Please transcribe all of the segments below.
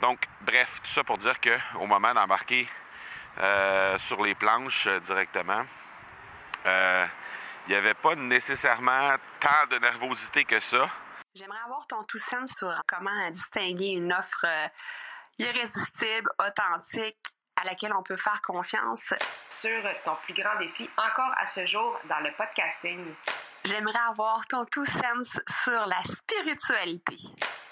Donc, bref, tout ça pour dire qu'au moment d'embarquer euh, sur les planches euh, directement, euh, il n'y avait pas nécessairement tant de nervosité que ça. J'aimerais avoir ton tout sens sur comment distinguer une offre irrésistible, authentique, à laquelle on peut faire confiance. sur ton plus grand défi encore à ce jour dans le podcasting. J'aimerais avoir ton tout sens sur la spiritualité.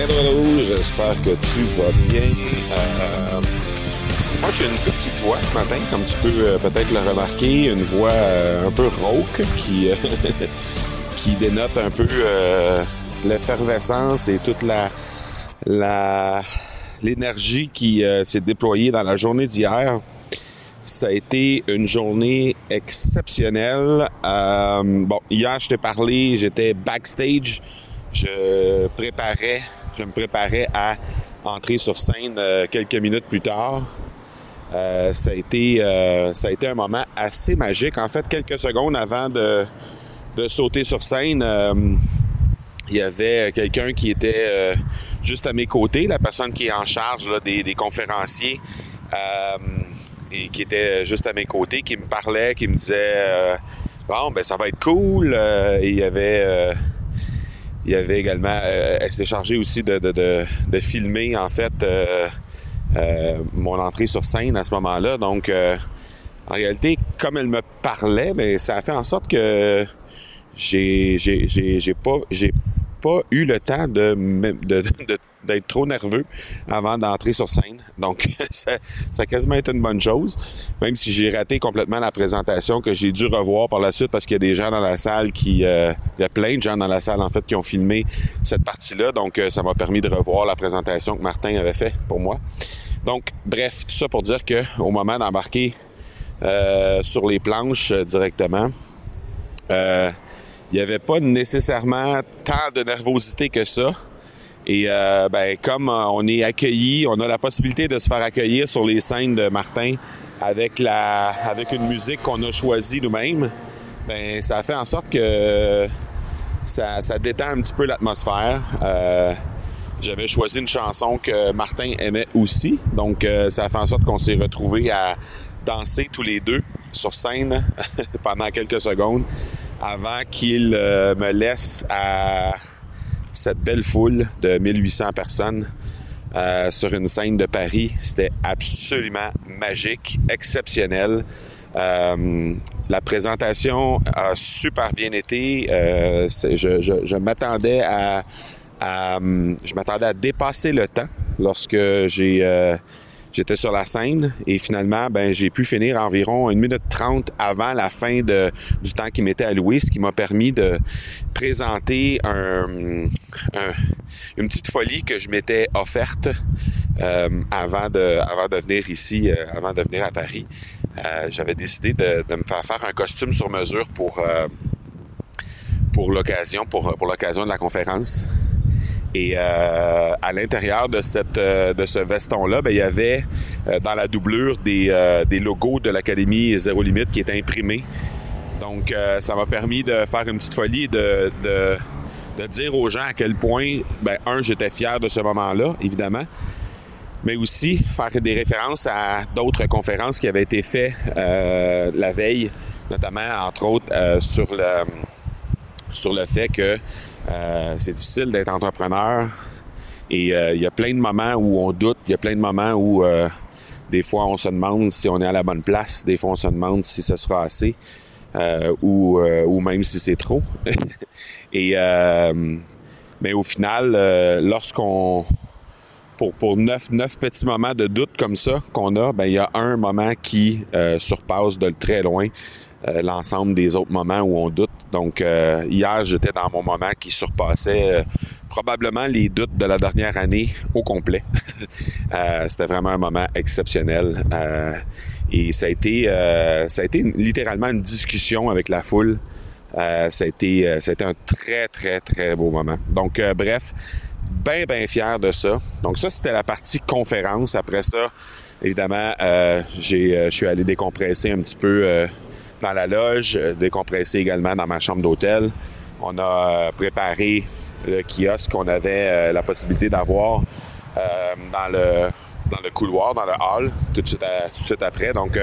J'espère que tu vas bien. Euh, moi, j'ai une petite voix ce matin, comme tu peux euh, peut-être le remarquer, une voix euh, un peu rauque qui, qui dénote un peu l'effervescence et toute la l'énergie qui s'est déployée dans la journée d'hier. Ça a été une journée exceptionnelle. Bon, hier, je t'ai parlé, j'étais backstage. Je préparais, je me préparais à entrer sur scène euh, quelques minutes plus tard. Euh, ça a été, euh, ça a été un moment assez magique. En fait, quelques secondes avant de, de sauter sur scène, il y avait quelqu'un qui était juste à mes côtés, la personne qui est en charge des, des conférenciers, et qui était juste à mes côtés, qui me parlait, qui me disait bon ben ça va être cool. Et il y avait il y avait également, euh, elle s'est chargée aussi de, de, de, de filmer en fait euh, euh, mon entrée sur scène à ce moment-là. Donc euh, en réalité, comme elle me parlait, ben ça a fait en sorte que j'ai j'ai pas j'ai pas eu le temps de d'être trop nerveux avant d'entrer sur scène. Donc ça, ça a quasiment été une bonne chose, même si j'ai raté complètement la présentation que j'ai dû revoir par la suite parce qu'il y a des gens dans la salle qui euh, il y a plein de gens dans la salle en fait qui ont filmé cette partie-là. Donc euh, ça m'a permis de revoir la présentation que Martin avait fait pour moi. Donc bref, tout ça pour dire que au moment d'embarquer euh, sur les planches directement, il n'y avait pas nécessairement tant de nervosité que ça. Et euh, ben, comme euh, on est accueilli, on a la possibilité de se faire accueillir sur les scènes de Martin avec la avec une musique qu'on a choisie nous-mêmes, ben ça fait en sorte que ça, ça détend un petit peu l'atmosphère. Euh, j'avais choisi une chanson que Martin aimait aussi, donc euh, ça fait en sorte qu'on s'est retrouvés à danser tous les deux sur scène pendant quelques secondes avant qu'il euh, me laisse à cette belle foule de 1800 personnes euh, sur une scène de Paris. C'était absolument magique, exceptionnel. Euh, la présentation a super bien été. Je m'attendais à, je m'attendais à dépasser le temps lorsque j'ai j'étais sur la scène et finalement ben j'ai pu finir environ une minute trente avant la fin de, du temps qui m'était alloué, ce qui m'a permis de présenter un, un- une petite folie que je m'étais offerte euh, avant de avant de venir ici, euh, avant de venir à Paris. Euh, J'avais décidé de, de me faire faire un costume sur mesure pour pour l'occasion, pour, pour l'occasion de la conférence. Et euh, à l'intérieur de euh, de ce veston-là, ben, il y avait euh, dans la doublure des, des logos de l'Académie Zéro Limite qui étaient imprimés. Donc, ça m'a permis de faire une petite folie de, de, de dire aux gens à quel point, ben, un, j'étais fier de ce moment-là, évidemment, mais aussi faire des références à d'autres conférences qui avaient été faites la veille, notamment, entre autres, sur le sur le fait que euh, c'est difficile d'être entrepreneur et euh, il y a plein de moments où on doute, il y a plein de moments où euh, des fois on se demande si on est à la bonne place, des fois on se demande si ce sera assez euh, ou, euh, ou même si c'est trop. et mais au final, lorsqu'on pour, pour neuf, neuf petits moments de doute comme ça qu'on a, ben il y a un moment qui euh, surpasse de très loin euh, l'ensemble des autres moments où on doute. Donc, euh, hier, j'étais dans mon moment qui surpassait euh, probablement les doutes de la dernière année au complet. C'était vraiment un moment exceptionnel. et ça a été, ça a été littéralement une discussion avec la foule. ça, a été, ça a été un très, très, très beau moment. Donc, bref, bien, bien fier de ça. Donc, ça, c'était la partie conférence. Après ça, évidemment, je suis allé décompresser un petit peu dans la loge, euh, décompressé également dans ma chambre d'hôtel. On a euh, préparé le kiosque qu'on avait euh, la possibilité d'avoir dans, le, dans le couloir, dans le hall, tout de suite, après. Donc,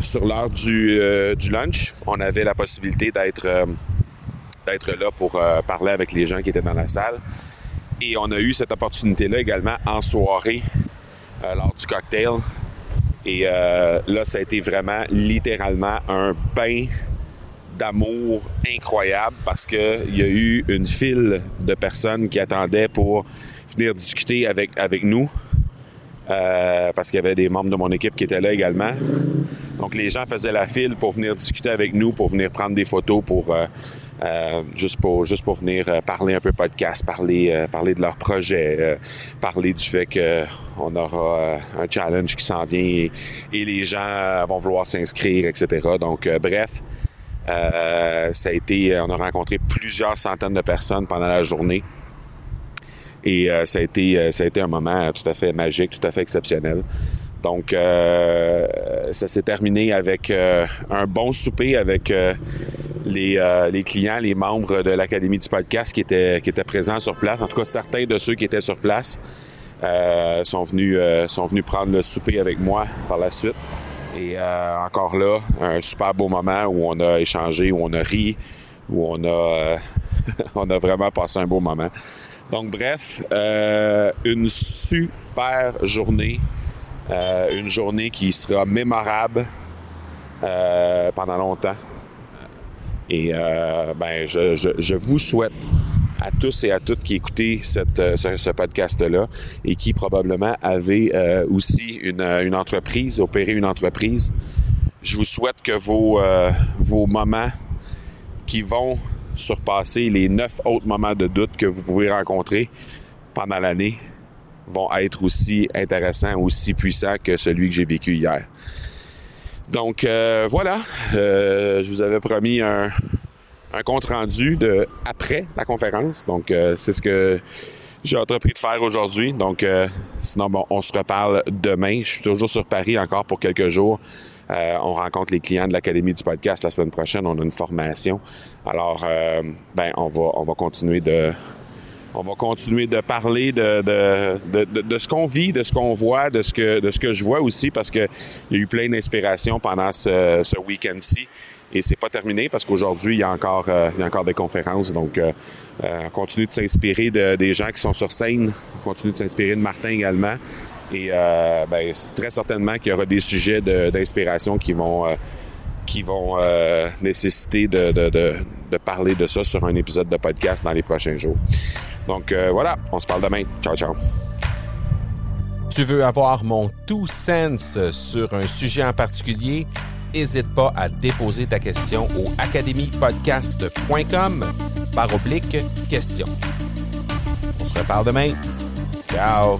sur l'heure du, du, lunch, on avait la possibilité d'être d'être là pour parler avec les gens qui étaient dans la salle. Et on a eu cette opportunité-là également en soirée, lors du cocktail, et euh, là, ça a été vraiment littéralement un bain d'amour incroyable parce qu'il y a eu une file de personnes qui attendaient pour venir discuter avec, avec nous. Euh, parce qu'il y avait des membres de mon équipe qui étaient là également. Donc les gens faisaient la file pour venir discuter avec nous, pour venir prendre des photos, pour euh, euh, juste pour juste pour venir euh, parler un peu podcast, parler euh, parler de leur projet, parler du fait que on aura un challenge qui s'en vient et, les gens vont vouloir s'inscrire, etc. Donc bref, ça a été, on a rencontré plusieurs centaines de personnes pendant la journée. Et ça a été ça a été un moment tout à fait magique, tout à fait exceptionnel. Donc, ça s'est terminé avec un bon souper avec euh, les, clients, les membres de l'Académie du podcast qui étaient, présents sur place. En tout cas, certains de ceux qui étaient sur place euh, sont, venus, euh, sont venus prendre le souper avec moi par la suite. Et encore là, un super beau moment où on a échangé, où on a ri, où on a, on a vraiment passé un beau moment. Donc bref, une super journée, une journée qui sera mémorable pendant longtemps. Et euh, ben, je, je, je, vous souhaite à tous et à toutes qui écoutez cette, euh, ce, podcast-là et qui probablement avez euh, aussi une, une, entreprise, opéré une entreprise, je vous souhaite que vos, euh, vos moments qui vont surpasser les neuf autres moments de doute que vous pouvez rencontrer pendant l'année vont être aussi intéressants, aussi puissants que celui que j'ai vécu hier. Donc euh, voilà, euh, je vous avais promis un, compte rendu de après la conférence. Donc euh, c'est ce que j'ai entrepris de faire aujourd'hui. Donc sinon bon, on se reparle demain. Je suis toujours sur Paris encore pour quelques jours. on rencontre les clients de l'Académie du podcast la semaine prochaine. On a une formation. Alors, ben, on va, on va continuer de, on va continuer de parler de, de, de, de ce qu'on vit, de ce qu'on voit, de ce que, de ce que je vois aussi, parce qu'il y a eu plein d'inspiration pendant ce, ce week-end-ci. Et c'est pas terminé parce qu'aujourd'hui, il y a encore, euh, il y a encore des conférences. Donc, euh, euh, on continue de s'inspirer de, des gens qui sont sur scène. On continue de s'inspirer de Martin également. Et ben, très certainement qu'il y aura des sujets d'inspiration qui vont qui vont nécessiter de, de, de, de, parler de ça sur un épisode de podcast dans les prochains jours. Donc euh, voilà, on se parle demain. Ciao, ciao. Tu veux avoir mon tout sens sur un sujet en particulier? N'hésite pas à déposer ta question au academypodcast.com par oblique question. On se reparle demain. Ciao!